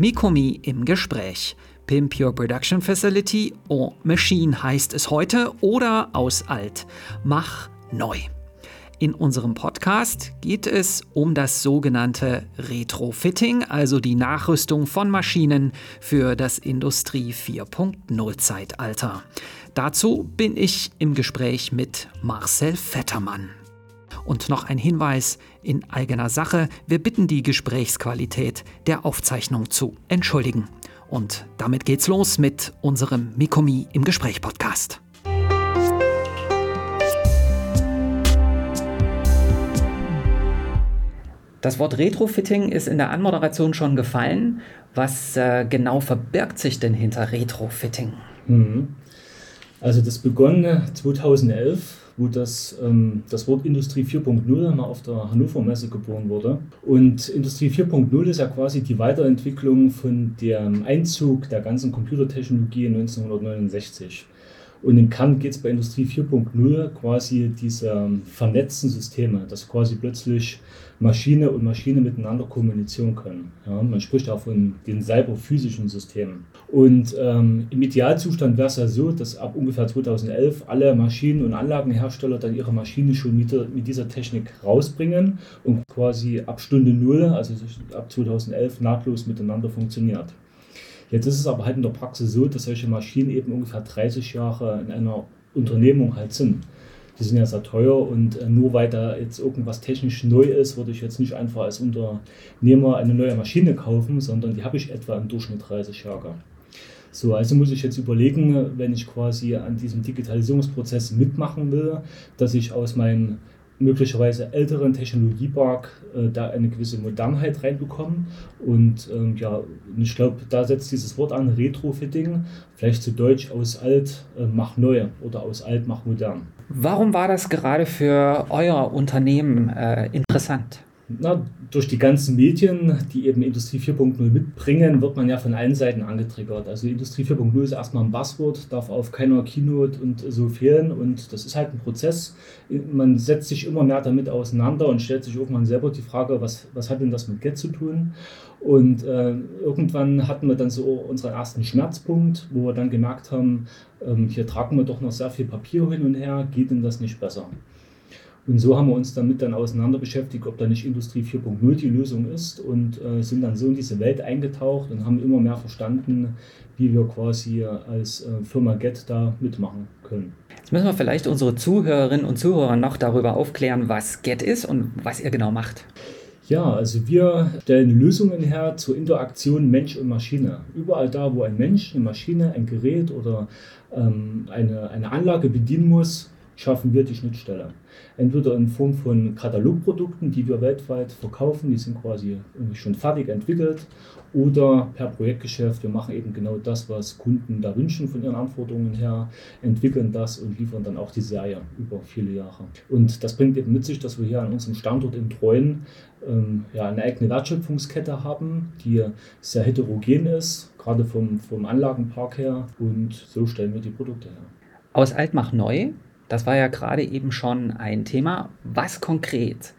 Mikomi im Gespräch. Pimp Your Production Facility en Machine heißt es heute oder aus alt. Mach neu. In unserem Podcast geht es um das sogenannte Retrofitting, also die Nachrüstung von Maschinen für das Industrie 4.0 Zeitalter. Dazu bin ich im Gespräch mit Marcel Vettermann. Und noch ein Hinweis in eigener Sache. Wir bitten die Gesprächsqualität der Aufzeichnung zu entschuldigen. Und damit geht's los mit unserem Mikomi im Gespräch Podcast. Das Wort Retrofitting ist in der Anmoderation schon gefallen. Was äh, genau verbirgt sich denn hinter Retrofitting? Mhm. Also das begann 2011 wo das, ähm, das Wort Industrie 4.0 mal auf der Hannover Messe geboren wurde. Und Industrie 4.0 ist ja quasi die Weiterentwicklung von dem Einzug der ganzen Computertechnologie 1969. Und im Kern geht es bei Industrie 4.0 quasi diese vernetzten Systeme, dass quasi plötzlich Maschine und Maschine miteinander kommunizieren können. Ja, man spricht auch von den cyberphysischen Systemen. Und ähm, im Idealzustand wäre es ja so, dass ab ungefähr 2011 alle Maschinen- und Anlagenhersteller dann ihre Maschine schon mit, mit dieser Technik rausbringen und quasi ab Stunde Null, also ab 2011, nahtlos miteinander funktioniert. Jetzt ist es aber halt in der Praxis so, dass solche Maschinen eben ungefähr 30 Jahre in einer Unternehmung halt sind. Die sind ja sehr teuer und äh, nur weil da jetzt irgendwas technisch neu ist, würde ich jetzt nicht einfach als Unternehmer eine neue Maschine kaufen, sondern die habe ich etwa im Durchschnitt 30 Jahre. So, also muss ich jetzt überlegen, wenn ich quasi an diesem Digitalisierungsprozess mitmachen will, dass ich aus meinem möglicherweise älteren Technologiepark äh, da eine gewisse Modernheit reinbekommen. Und ähm, ja, ich glaube, da setzt dieses Wort an, Retrofitting, vielleicht zu Deutsch aus alt äh, mach neu oder aus alt mach modern. Warum war das gerade für euer Unternehmen äh, interessant? Na, durch die ganzen Medien, die eben Industrie 4.0 mitbringen, wird man ja von allen Seiten angetriggert. Also Industrie 4.0 ist erstmal ein Buzzword, darf auf keiner Keynote und so fehlen. Und das ist halt ein Prozess. Man setzt sich immer mehr damit auseinander und stellt sich irgendwann selber die Frage, was, was hat denn das mit Get zu tun? Und äh, irgendwann hatten wir dann so unseren ersten Schmerzpunkt, wo wir dann gemerkt haben, ähm, hier tragen wir doch noch sehr viel Papier hin und her, geht denn das nicht besser? Und so haben wir uns damit dann auseinander beschäftigt, ob da nicht Industrie 4.0 die Lösung ist und äh, sind dann so in diese Welt eingetaucht und haben immer mehr verstanden, wie wir quasi als äh, Firma Get da mitmachen können. Jetzt müssen wir vielleicht unsere Zuhörerinnen und Zuhörer noch darüber aufklären, was Get ist und was ihr genau macht. Ja, also wir stellen Lösungen her zur Interaktion Mensch und Maschine. Überall da, wo ein Mensch, eine Maschine, ein Gerät oder ähm, eine, eine Anlage bedienen muss, schaffen wir die Schnittstelle. Entweder in Form von Katalogprodukten, die wir weltweit verkaufen, die sind quasi schon fertig entwickelt, oder per Projektgeschäft. Wir machen eben genau das, was Kunden da wünschen von ihren Anforderungen her, entwickeln das und liefern dann auch die Serie über viele Jahre. Und das bringt eben mit sich, dass wir hier an unserem Standort in Treuen ähm, ja, eine eigene Wertschöpfungskette haben, die sehr heterogen ist, gerade vom, vom Anlagenpark her. Und so stellen wir die Produkte her. Aus Altmach neu das war ja gerade eben schon ein Thema. Was konkret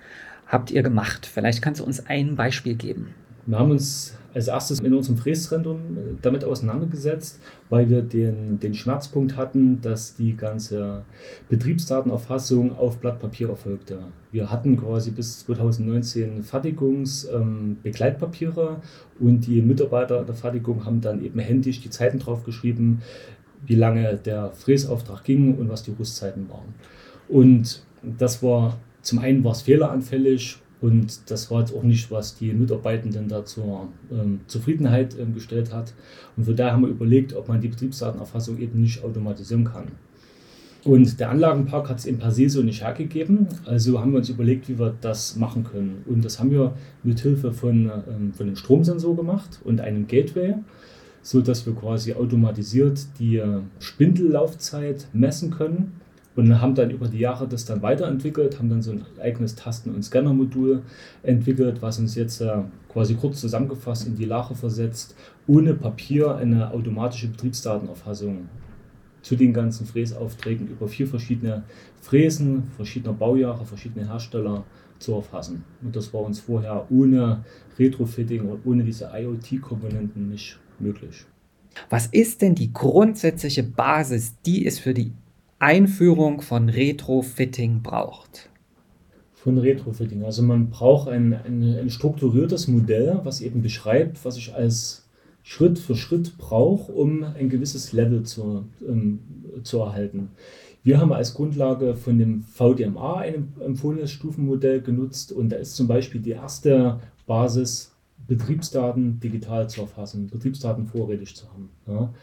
habt ihr gemacht? Vielleicht kannst du uns ein Beispiel geben. Wir haben uns als erstes in unserem Fräszentrum äh, damit auseinandergesetzt, weil wir den, den Schmerzpunkt hatten, dass die ganze Betriebsdatenerfassung auf Blatt Papier erfolgte. Wir hatten quasi bis 2019 Fertigungsbegleitpapiere ähm, und die Mitarbeiter der Fertigung haben dann eben händisch die Zeiten draufgeschrieben, wie lange der Fräsauftrag ging und was die Rüstzeiten waren. Und das war zum einen war es fehleranfällig und das war jetzt auch nicht, was die Mitarbeitenden da zur ähm, Zufriedenheit ähm, gestellt hat. Und von daher haben wir überlegt, ob man die Betriebsdatenerfassung eben nicht automatisieren kann. Und der Anlagenpark hat es im per se so nicht hergegeben. Also haben wir uns überlegt, wie wir das machen können. Und das haben wir mit Hilfe von, ähm, von einem Stromsensor gemacht und einem Gateway so dass wir quasi automatisiert die äh, Spindellaufzeit messen können und haben dann über die Jahre das dann weiterentwickelt, haben dann so ein eigenes Tasten- und Scannermodul entwickelt, was uns jetzt äh, quasi kurz zusammengefasst in die Lage versetzt, ohne Papier eine automatische Betriebsdatenerfassung zu den ganzen Fräsaufträgen über vier verschiedene Fräsen, verschiedener Baujahre, verschiedene Hersteller zu erfassen. Und das war uns vorher ohne Retrofitting und ohne diese IoT-Komponenten nicht möglich. Was ist denn die grundsätzliche Basis, die es für die Einführung von Retrofitting braucht? Von Retrofitting. Also man braucht ein, ein, ein strukturiertes Modell, was eben beschreibt, was ich als Schritt für Schritt brauche, um ein gewisses Level zu, ähm, zu erhalten. Wir haben als Grundlage von dem VDMA ein empfohlenes Stufenmodell genutzt und da ist zum Beispiel die erste Basis, Betriebsdaten digital zu erfassen, Betriebsdaten vorrätig zu haben. Ja.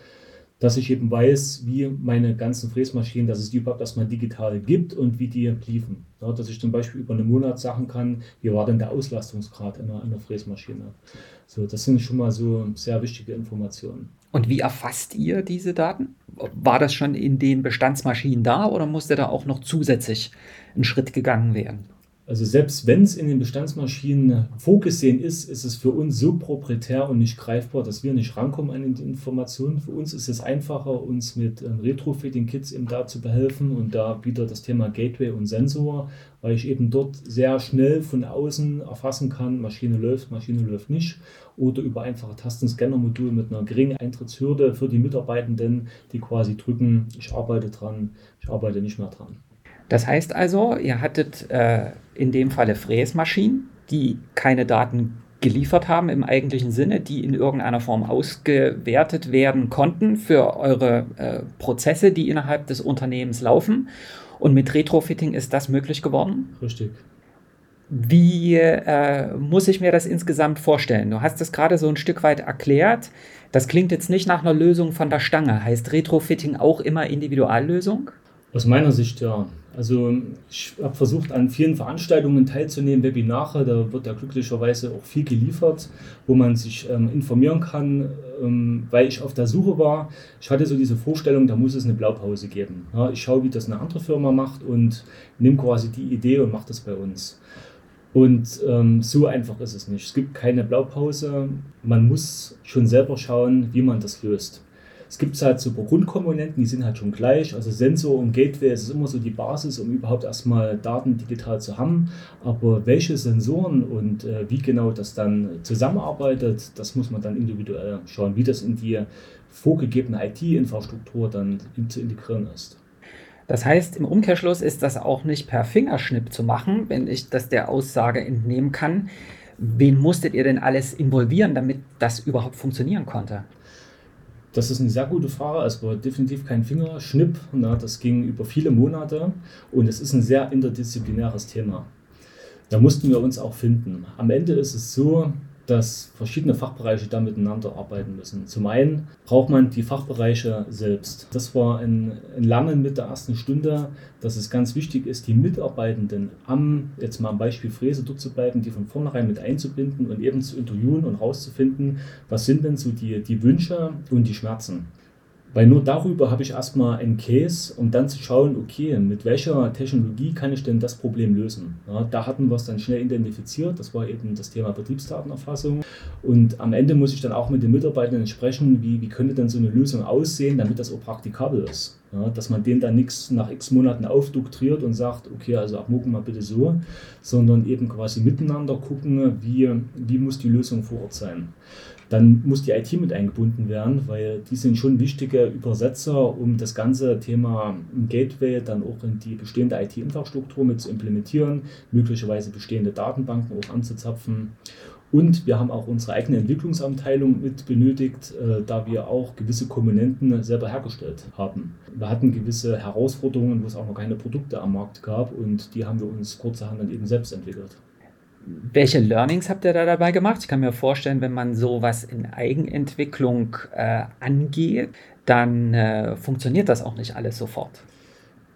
Dass ich eben weiß, wie meine ganzen Fräsmaschinen, dass es die überhaupt erstmal digital gibt und wie die liefen. Ja, dass ich zum Beispiel über einen Monat sagen kann, wie war denn der Auslastungsgrad einer, einer Fräsmaschine. So, das sind schon mal so sehr wichtige Informationen. Und wie erfasst ihr diese Daten? War das schon in den Bestandsmaschinen da oder musste da auch noch zusätzlich ein Schritt gegangen werden? Also selbst wenn es in den Bestandsmaschinen vorgesehen ist, ist es für uns so proprietär und nicht greifbar, dass wir nicht rankommen an die Informationen. Für uns ist es einfacher, uns mit ähm, Retrofitting-Kits eben da zu behelfen und da wieder das Thema Gateway und Sensor, weil ich eben dort sehr schnell von außen erfassen kann, Maschine läuft, Maschine läuft nicht oder über einfache Tastenscanner-Modul mit einer geringen Eintrittshürde für die Mitarbeitenden, die quasi drücken, ich arbeite dran, ich arbeite nicht mehr dran. Das heißt also, ihr hattet äh, in dem Falle Fräsmaschinen, die keine Daten geliefert haben im eigentlichen Sinne, die in irgendeiner Form ausgewertet werden konnten für eure äh, Prozesse, die innerhalb des Unternehmens laufen. Und mit Retrofitting ist das möglich geworden? Richtig. Wie äh, muss ich mir das insgesamt vorstellen? Du hast es gerade so ein Stück weit erklärt. Das klingt jetzt nicht nach einer Lösung von der Stange. Heißt Retrofitting auch immer Individuallösung? Aus meiner Sicht ja. Also ich habe versucht, an vielen Veranstaltungen teilzunehmen, Webinare, da wird ja glücklicherweise auch viel geliefert, wo man sich ähm, informieren kann, ähm, weil ich auf der Suche war. Ich hatte so diese Vorstellung, da muss es eine Blaupause geben. Ja, ich schaue, wie das eine andere Firma macht und nehme quasi die Idee und mache das bei uns. Und ähm, so einfach ist es nicht. Es gibt keine Blaupause. Man muss schon selber schauen, wie man das löst. Es gibt halt so Grundkomponenten, die sind halt schon gleich. Also Sensor und Gateway ist immer so die Basis, um überhaupt erstmal Daten digital zu haben. Aber welche Sensoren und äh, wie genau das dann zusammenarbeitet, das muss man dann individuell schauen, wie das in die vorgegebene IT-Infrastruktur dann zu integrieren ist. Das heißt, im Umkehrschluss ist das auch nicht per Fingerschnipp zu machen, wenn ich das der Aussage entnehmen kann. Wen musstet ihr denn alles involvieren, damit das überhaupt funktionieren konnte? Das ist eine sehr gute Frage. Es war definitiv kein Fingerschnipp. Na, das ging über viele Monate und es ist ein sehr interdisziplinäres Thema. Da mussten wir uns auch finden. Am Ende ist es so, dass verschiedene Fachbereiche da miteinander arbeiten müssen. Zum einen braucht man die Fachbereiche selbst. Das war ein, ein Lernen mit der ersten Stunde, dass es ganz wichtig ist, die Mitarbeitenden am, jetzt mal am Beispiel Fräse dort zu bleiben, die von vornherein mit einzubinden und eben zu interviewen und rauszufinden, was sind denn so die, die Wünsche und die Schmerzen. Weil nur darüber habe ich erstmal einen Case, um dann zu schauen, okay, mit welcher Technologie kann ich denn das Problem lösen? Ja, da hatten wir es dann schnell identifiziert, das war eben das Thema Betriebsdatenerfassung. Und am Ende muss ich dann auch mit den Mitarbeitern sprechen, wie, wie könnte denn so eine Lösung aussehen, damit das auch praktikabel ist. Ja, dass man den dann nichts nach x Monaten aufdoktriert und sagt, okay, also ab morgen mal bitte so, sondern eben quasi miteinander gucken, wie, wie muss die Lösung vor Ort sein. Dann muss die IT mit eingebunden werden, weil die sind schon wichtige Übersetzer, um das ganze Thema Gateway dann auch in die bestehende IT-Infrastruktur mit zu implementieren, möglicherweise bestehende Datenbanken auch anzuzapfen. Und wir haben auch unsere eigene Entwicklungsabteilung mit benötigt, äh, da wir auch gewisse Komponenten selber hergestellt haben. Wir hatten gewisse Herausforderungen, wo es auch noch keine Produkte am Markt gab und die haben wir uns kurzerhand dann eben selbst entwickelt. Welche Learnings habt ihr da dabei gemacht? Ich kann mir vorstellen, wenn man sowas in Eigenentwicklung äh, angeht, dann äh, funktioniert das auch nicht alles sofort.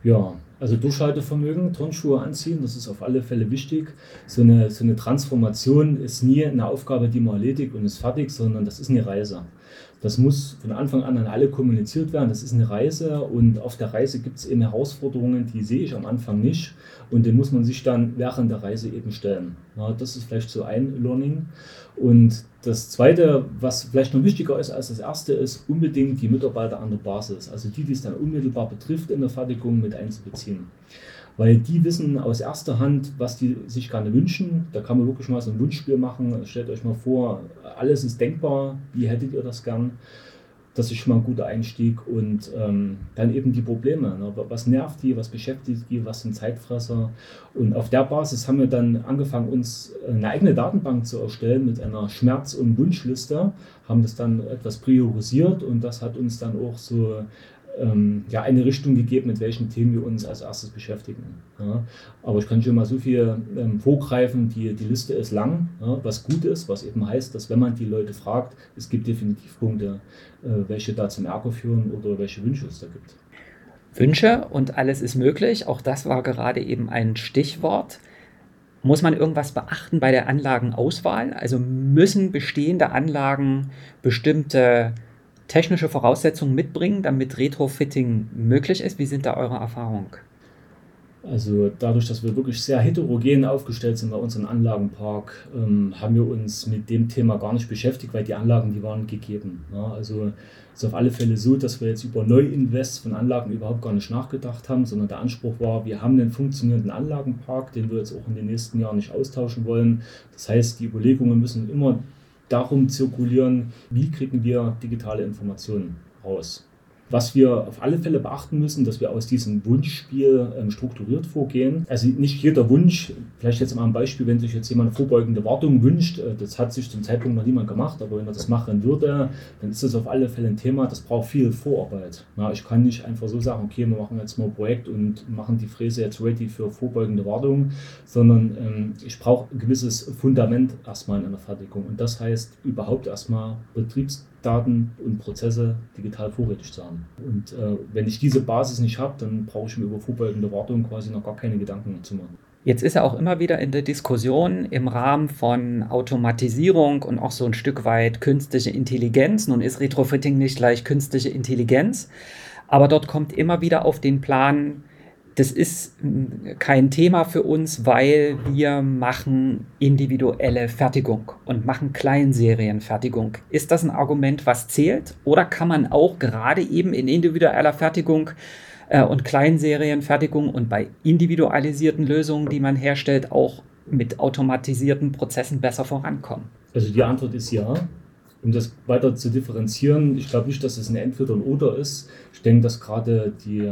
Ja, also Durchhaltevermögen, Turnschuhe anziehen, das ist auf alle Fälle wichtig. So eine, so eine Transformation ist nie eine Aufgabe, die man erledigt und ist fertig, sondern das ist eine Reise. Das muss von Anfang an an alle kommuniziert werden. Das ist eine Reise und auf der Reise gibt es eben Herausforderungen, die sehe ich am Anfang nicht und den muss man sich dann während der Reise eben stellen. Ja, das ist vielleicht so ein Learning. Und das Zweite, was vielleicht noch wichtiger ist als das Erste, ist unbedingt die Mitarbeiter an der Basis, also die, die es dann unmittelbar betrifft, in der Fertigung mit einzubeziehen weil die wissen aus erster Hand, was die sich gerne wünschen. Da kann man wirklich mal so ein Wunschspiel machen. Stellt euch mal vor, alles ist denkbar, wie hättet ihr das gern? Das ist schon mal ein guter Einstieg. Und ähm, dann eben die Probleme. Ne? Was nervt die, was beschäftigt die, was sind Zeitfresser? Und auf der Basis haben wir dann angefangen, uns eine eigene Datenbank zu erstellen mit einer Schmerz- und Wunschliste, haben das dann etwas priorisiert und das hat uns dann auch so ähm, ja, eine Richtung gegeben, mit welchen Themen wir uns als erstes beschäftigen. Ja. Aber ich kann schon mal so viel ähm, vorgreifen, die, die Liste ist lang, ja, was gut ist, was eben heißt, dass wenn man die Leute fragt, es gibt definitiv Punkte, äh, welche da zum Ärger führen oder welche Wünsche es da gibt. Wünsche und alles ist möglich, auch das war gerade eben ein Stichwort. Muss man irgendwas beachten bei der Anlagenauswahl? Also müssen bestehende Anlagen bestimmte technische Voraussetzungen mitbringen, damit Retrofitting möglich ist? Wie sind da eure Erfahrungen? Also dadurch, dass wir wirklich sehr heterogen aufgestellt sind bei unserem Anlagenpark, ähm, haben wir uns mit dem Thema gar nicht beschäftigt, weil die Anlagen, die waren gegeben. Ja, also es ist auf alle Fälle so, dass wir jetzt über Neuinvests von Anlagen überhaupt gar nicht nachgedacht haben, sondern der Anspruch war, wir haben einen funktionierenden Anlagenpark, den wir jetzt auch in den nächsten Jahren nicht austauschen wollen. Das heißt, die Überlegungen müssen immer darum zirkulieren, wie kriegen wir digitale Informationen raus. Was wir auf alle Fälle beachten müssen, dass wir aus diesem Wunschspiel ähm, strukturiert vorgehen. Also nicht jeder Wunsch, vielleicht jetzt mal ein Beispiel, wenn sich jetzt jemand vorbeugende Wartung wünscht, äh, das hat sich zum Zeitpunkt noch niemand gemacht, aber wenn er das machen würde, dann ist das auf alle Fälle ein Thema, das braucht viel Vorarbeit. Ja, ich kann nicht einfach so sagen, okay, wir machen jetzt mal ein Projekt und machen die Fräse jetzt ready für vorbeugende Wartung, sondern ähm, ich brauche ein gewisses Fundament erstmal in einer Fertigung. Und das heißt überhaupt erstmal Betriebs Daten und Prozesse digital vorrätig zu haben. Und äh, wenn ich diese Basis nicht habe, dann brauche ich mir über vorbeugende Wartung quasi noch gar keine Gedanken zu machen. Jetzt ist er auch immer wieder in der Diskussion im Rahmen von Automatisierung und auch so ein Stück weit künstliche Intelligenz. Nun ist Retrofitting nicht gleich künstliche Intelligenz, aber dort kommt immer wieder auf den Plan, das ist kein Thema für uns, weil wir machen individuelle Fertigung und machen Kleinserienfertigung. Ist das ein Argument, was zählt? Oder kann man auch gerade eben in individueller Fertigung äh, und Kleinserienfertigung und bei individualisierten Lösungen, die man herstellt, auch mit automatisierten Prozessen besser vorankommen? Also die Antwort ist ja um das weiter zu differenzieren, ich glaube nicht, dass es ein Entweder und Oder ist. Ich denke, dass gerade die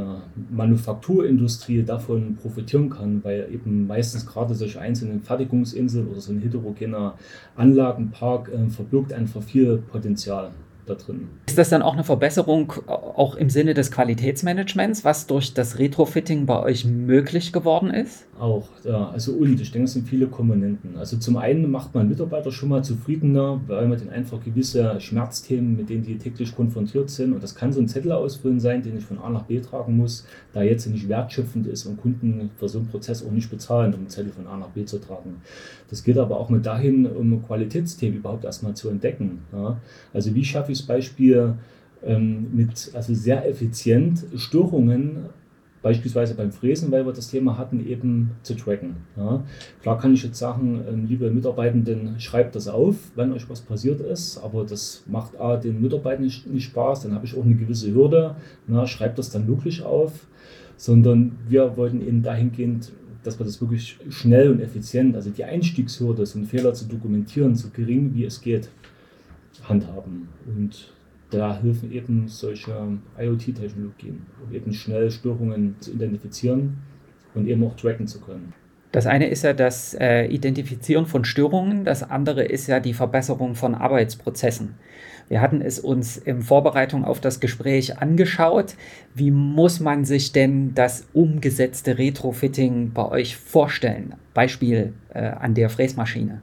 Manufakturindustrie davon profitieren kann, weil eben meistens gerade solche einzelnen Fertigungsinseln oder so ein heterogener Anlagenpark äh, verbirgt einfach viel Potenzial da drin. Ist das dann auch eine Verbesserung, auch im Sinne des Qualitätsmanagements, was durch das Retrofitting bei euch möglich geworden ist? Auch, ja. Also und, ich denke, es sind viele Komponenten. Also zum einen macht man Mitarbeiter schon mal zufriedener, weil man dann einfach gewisse Schmerzthemen, mit denen die täglich konfrontiert sind, und das kann so ein Zettel ausfüllen sein, den ich von A nach B tragen muss, da jetzt nicht wertschöpfend ist und Kunden für so einen Prozess auch nicht bezahlen, um einen Zettel von A nach B zu tragen. Das geht aber auch mit dahin, um Qualitätsthemen überhaupt erstmal zu entdecken. Ja. Also wie schaffe ich es Beispiel ähm, mit also sehr effizient Störungen beispielsweise beim Fräsen, weil wir das Thema hatten, eben zu tracken. Ja. Klar kann ich jetzt sagen, liebe Mitarbeitenden, schreibt das auf, wenn euch was passiert ist, aber das macht A, den Mitarbeitern nicht, nicht Spaß, dann habe ich auch eine gewisse Hürde, na, schreibt das dann wirklich auf, sondern wir wollten eben dahingehend, dass wir das wirklich schnell und effizient, also die Einstiegshürde, so einen Fehler zu dokumentieren, so gering wie es geht, handhaben. Und da helfen eben solche IoT-Technologien, um eben schnell Störungen zu identifizieren und eben auch tracken zu können. Das eine ist ja das äh, Identifizieren von Störungen, das andere ist ja die Verbesserung von Arbeitsprozessen. Wir hatten es uns in Vorbereitung auf das Gespräch angeschaut. Wie muss man sich denn das umgesetzte Retrofitting bei euch vorstellen? Beispiel äh, an der Fräsmaschine.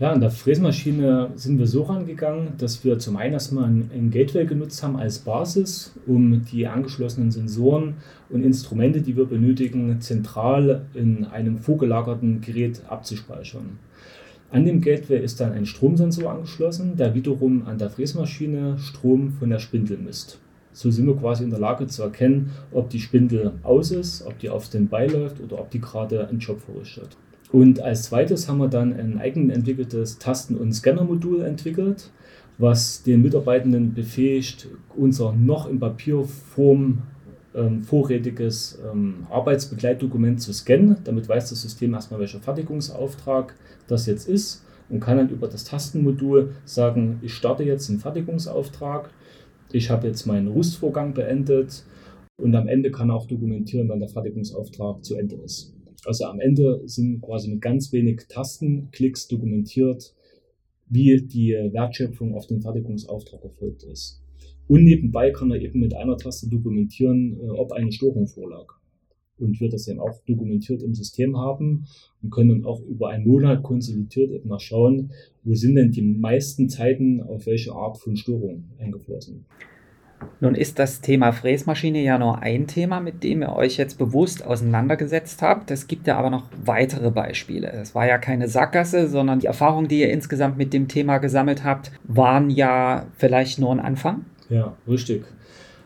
Ja, an der Fräsmaschine sind wir so rangegangen, dass wir zum einen erstmal ein Gateway genutzt haben als Basis, um die angeschlossenen Sensoren und Instrumente, die wir benötigen, zentral in einem vorgelagerten Gerät abzuspeichern. An dem Gateway ist dann ein Stromsensor angeschlossen, der wiederum an der Fräsmaschine Strom von der Spindel misst. So sind wir quasi in der Lage zu erkennen, ob die Spindel aus ist, ob die auf den läuft oder ob die gerade einen Job verrichtet. Und als zweites haben wir dann ein eigen entwickeltes Tasten- und Scannermodul entwickelt, was den Mitarbeitenden befähigt, unser noch in Papierform ähm, vorrätiges ähm, Arbeitsbegleitdokument zu scannen. Damit weiß das System erstmal, welcher Fertigungsauftrag das jetzt ist und kann dann über das Tastenmodul sagen, ich starte jetzt einen Fertigungsauftrag ich habe jetzt meinen Rüstvorgang beendet und am Ende kann er auch dokumentieren, wann der Fertigungsauftrag zu Ende ist. Also am Ende sind quasi mit ganz wenig Tastenklicks dokumentiert, wie die Wertschöpfung auf den Fertigungsauftrag erfolgt ist. Und nebenbei kann er eben mit einer Taste dokumentieren, äh, ob eine Störung vorlag und wir das eben auch dokumentiert im System haben und können dann auch über einen Monat konsolidiert eben schauen, wo sind denn die meisten Zeiten auf welche Art von Störung eingeflossen. Nun ist das Thema Fräsmaschine ja nur ein Thema, mit dem ihr euch jetzt bewusst auseinandergesetzt habt. Es gibt ja aber noch weitere Beispiele. Es war ja keine Sackgasse, sondern die Erfahrungen, die ihr insgesamt mit dem Thema gesammelt habt, waren ja vielleicht nur ein Anfang. Ja, richtig.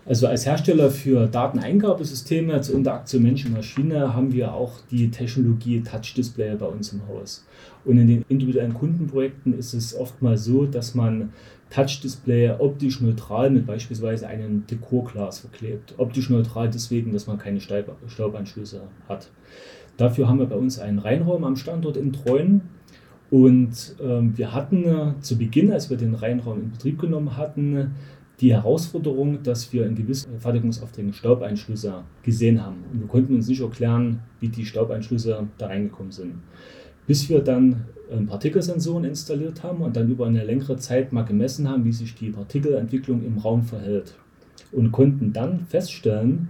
Also als Hersteller für Dateneingabesysteme zur Interaktion Mensch-Maschine haben wir auch die Technologie Touch Display bei uns im Haus. Und in den individuellen Kundenprojekten ist es oftmals so, dass man Touch Display optisch neutral mit beispielsweise einem Dekorglas verklebt. Optisch neutral deswegen, dass man keine Staubanschlüsse hat. Dafür haben wir bei uns einen Reinraum am Standort in Treuen. Und ähm, wir hatten äh, zu Beginn, als wir den Reinraum in Betrieb genommen hatten, die Herausforderung, dass wir in gewissen Fertigungsaufträgen Staubeinschlüsse gesehen haben. Und wir konnten uns nicht erklären, wie die Staubeinschlüsse da reingekommen sind. Bis wir dann ähm, Partikelsensoren installiert haben und dann über eine längere Zeit mal gemessen haben, wie sich die Partikelentwicklung im Raum verhält. Und konnten dann feststellen,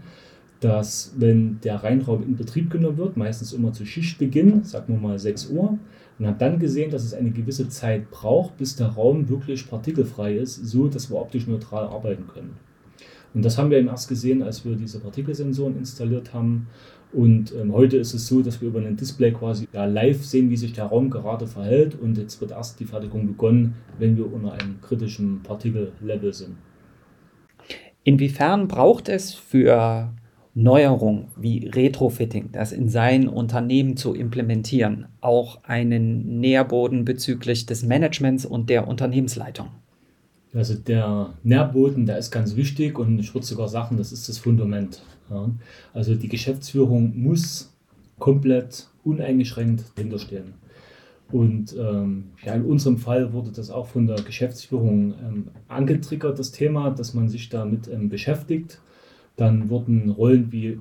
dass wenn der Reinraum in Betrieb genommen wird, meistens immer zu Schichtbeginn, sagen wir mal 6 Uhr, und habe dann gesehen, dass es eine gewisse Zeit braucht, bis der Raum wirklich partikelfrei ist, so dass wir optisch neutral arbeiten können. Und das haben wir eben erst gesehen, als wir diese Partikelsensoren installiert haben. Und ähm, heute ist es so, dass wir über ein Display quasi ja, live sehen, wie sich der Raum gerade verhält. Und jetzt wird erst die Fertigung begonnen, wenn wir unter einem kritischen Partikellevel sind. Inwiefern braucht es für Neuerung wie Retrofitting, das in sein Unternehmen zu implementieren, auch einen Nährboden bezüglich des Managements und der Unternehmensleitung? Also der Nährboden, der ist ganz wichtig und ich würde sogar sagen, das ist das Fundament. Ja. Also die Geschäftsführung muss komplett uneingeschränkt hinterstehen. Und ähm, ja, in unserem Fall wurde das auch von der Geschäftsführung ähm, angetriggert, das Thema, dass man sich damit ähm, beschäftigt dann wurden Rollen wie,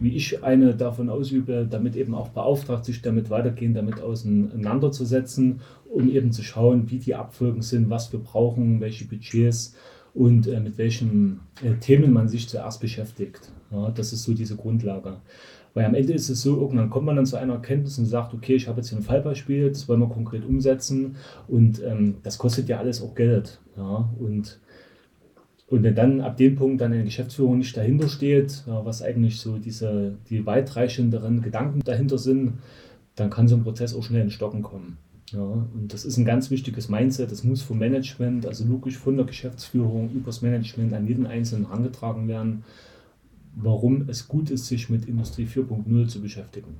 wie ich eine davon ausübe, damit eben auch beauftragt, sich damit weitergehend damit auseinanderzusetzen, um eben zu schauen, wie die Abfolgen sind, was wir brauchen, welche Budgets und äh, mit welchen äh, Themen man sich zuerst beschäftigt. Ja, das ist so diese Grundlage. Weil am Ende ist es so, irgendwann kommt man dann zu einer Erkenntnis und sagt, okay, ich habe jetzt hier ein Fallbeispiel, das wollen wir konkret umsetzen und ähm, das kostet ja alles auch Geld. Ja, und und wenn dann ab dem Punkt dann eine Geschäftsführung nicht dahinter steht, was eigentlich so diese, die weitreichenderen Gedanken dahinter sind, dann kann so ein Prozess auch schnell in Stocken kommen. Ja, und das ist ein ganz wichtiges Mindset. Das muss vom Management, also wirklich von der Geschäftsführung übers Management an jeden Einzelnen herangetragen werden, warum es gut ist, sich mit Industrie 4.0 zu beschäftigen.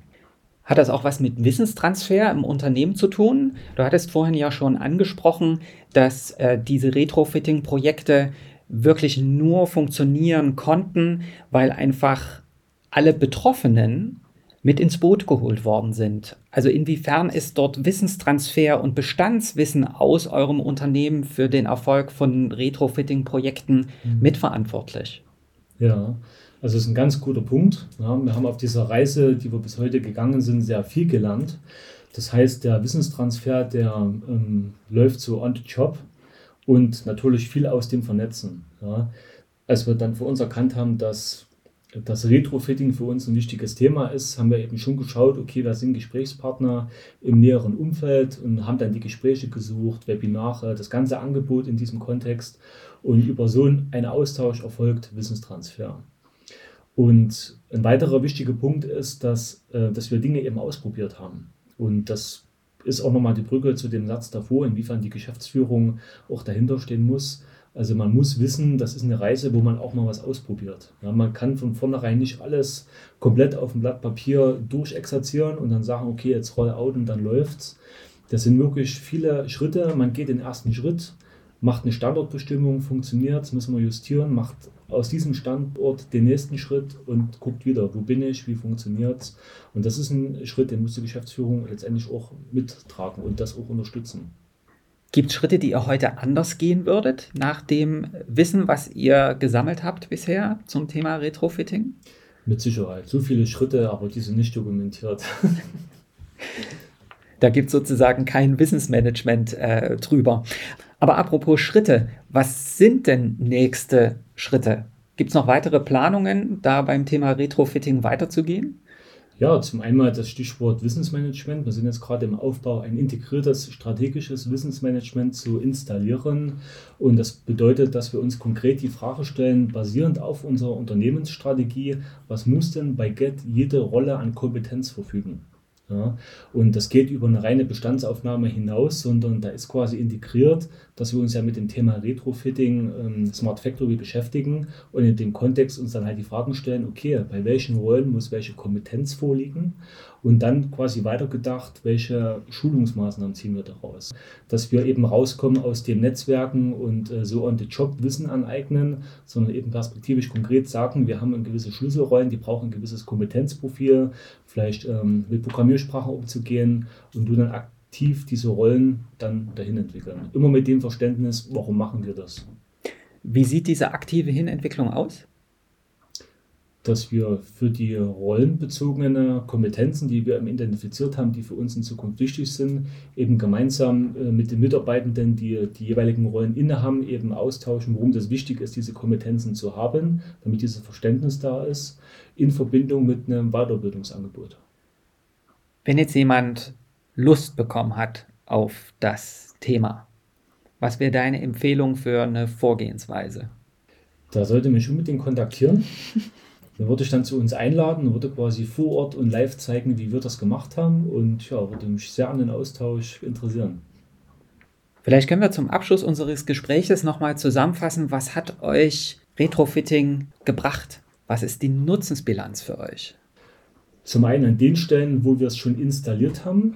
Hat das auch was mit Wissenstransfer im Unternehmen zu tun? Du hattest vorhin ja schon angesprochen, dass äh, diese Retrofitting-Projekte wirklich nur funktionieren konnten, weil einfach alle Betroffenen mit ins Boot geholt worden sind. Also inwiefern ist dort Wissenstransfer und Bestandswissen aus eurem Unternehmen für den Erfolg von Retrofitting-Projekten mhm. mitverantwortlich? Ja, also ist ein ganz guter Punkt. Ja, wir haben auf dieser Reise, die wir bis heute gegangen sind, sehr viel gelernt. Das heißt, der Wissenstransfer, der ähm, läuft so on the job und natürlich viel aus dem Vernetzen. Ja. Als wir dann für uns erkannt haben, dass das Retrofitting für uns ein wichtiges Thema ist, haben wir eben schon geschaut, okay, wer sind Gesprächspartner im näheren Umfeld und haben dann die Gespräche gesucht, Webinare, das ganze Angebot in diesem Kontext und über so einen Austausch erfolgt Wissenstransfer. Und ein weiterer wichtiger Punkt ist, dass, äh, dass wir Dinge eben ausprobiert haben. Und das ist auch nochmal die Brücke zu dem Satz davor, inwiefern die Geschäftsführung auch dahinter stehen muss. Also man muss wissen, das ist eine Reise, wo man auch mal was ausprobiert. Ja, man kann von vornherein nicht alles komplett auf dem Blatt Papier durchexerzieren und dann sagen, okay, jetzt roll out und dann läuft's. Das sind wirklich viele Schritte. Man geht den ersten Schritt, macht eine Standortbestimmung, funktioniert, müssen wir justieren, macht aus diesem Standort den nächsten Schritt und guckt wieder, wo bin ich, wie funktioniert es. Und das ist ein Schritt, den muss die Geschäftsführung letztendlich auch mittragen und das auch unterstützen. Gibt es Schritte, die ihr heute anders gehen würdet, nach dem Wissen, was ihr gesammelt habt bisher zum Thema Retrofitting? Mit Sicherheit. So viele Schritte, aber die sind nicht dokumentiert. Da gibt es sozusagen kein Wissensmanagement äh, drüber. Aber apropos Schritte, was sind denn nächste Schritte? Gibt es noch weitere Planungen, da beim Thema Retrofitting weiterzugehen? Ja, zum einen das Stichwort Wissensmanagement. Wir sind jetzt gerade im Aufbau, ein integriertes strategisches Wissensmanagement zu installieren. Und das bedeutet, dass wir uns konkret die Frage stellen, basierend auf unserer Unternehmensstrategie, was muss denn bei GET jede Rolle an Kompetenz verfügen? Ja, und das geht über eine reine Bestandsaufnahme hinaus, sondern da ist quasi integriert, dass wir uns ja mit dem Thema Retrofitting, ähm, Smart Factory beschäftigen und in dem Kontext uns dann halt die Fragen stellen, okay, bei welchen Rollen muss welche Kompetenz vorliegen und dann quasi weitergedacht, welche Schulungsmaßnahmen ziehen wir daraus. Dass wir eben rauskommen aus den Netzwerken und äh, so on the job Wissen aneignen, sondern eben perspektivisch konkret sagen, wir haben gewisse Schlüsselrollen, die brauchen ein gewisses Kompetenzprofil, vielleicht ähm, mit Programmiersprachen umzugehen und du dann aktiv diese Rollen dann dahin entwickeln. Immer mit dem Verständnis, warum machen wir das? Wie sieht diese aktive Hinentwicklung aus? dass wir für die rollenbezogenen Kompetenzen, die wir identifiziert haben, die für uns in Zukunft wichtig sind, eben gemeinsam äh, mit den Mitarbeitenden, die die jeweiligen Rollen innehaben, eben austauschen, warum das wichtig ist, diese Kompetenzen zu haben, damit dieses Verständnis da ist, in Verbindung mit einem Weiterbildungsangebot. Wenn jetzt jemand Lust bekommen hat auf das Thema, was wäre deine Empfehlung für eine Vorgehensweise? Da sollte mich unbedingt kontaktieren. Dann würde ich dann zu uns einladen, würde quasi vor Ort und live zeigen, wie wir das gemacht haben und ja, würde mich sehr an den Austausch interessieren. Vielleicht können wir zum Abschluss unseres Gespräches nochmal zusammenfassen, was hat euch Retrofitting gebracht? Was ist die Nutzensbilanz für euch? Zum einen an den Stellen, wo wir es schon installiert haben,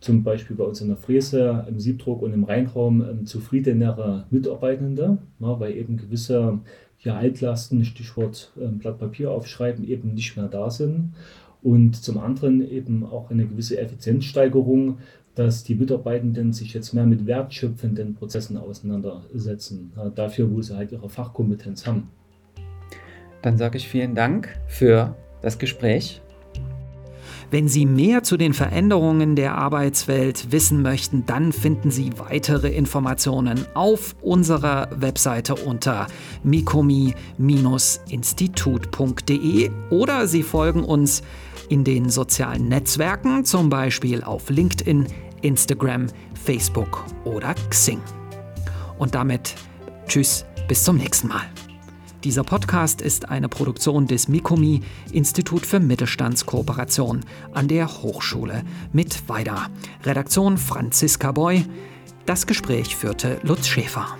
zum Beispiel bei uns in der Fräse, im Siebdruck und im Reinraum, ähm, zufriedenere Mitarbeitende, na, weil eben gewisse ja, Altlasten, Stichwort äh, Blatt Papier aufschreiben, eben nicht mehr da sind. Und zum anderen eben auch eine gewisse Effizienzsteigerung, dass die Mitarbeitenden sich jetzt mehr mit wertschöpfenden Prozessen auseinandersetzen, ja, dafür, wo sie halt ihre Fachkompetenz haben. Dann sage ich vielen Dank für das Gespräch wenn Sie mehr zu den Veränderungen der Arbeitswelt wissen möchten, dann finden Sie weitere Informationen auf unserer Webseite unter mikomi-institut.de oder Sie folgen uns in den sozialen Netzwerken, zum Beispiel auf LinkedIn, Instagram, Facebook oder Xing. Und damit tschüss, bis zum nächsten Mal. Dieser Podcast ist eine Produktion des Mikomi Institut für Mittelstandskooperation an der Hochschule mit Weida. Redaktion Franziska Boy. Das Gespräch führte Lutz Schäfer.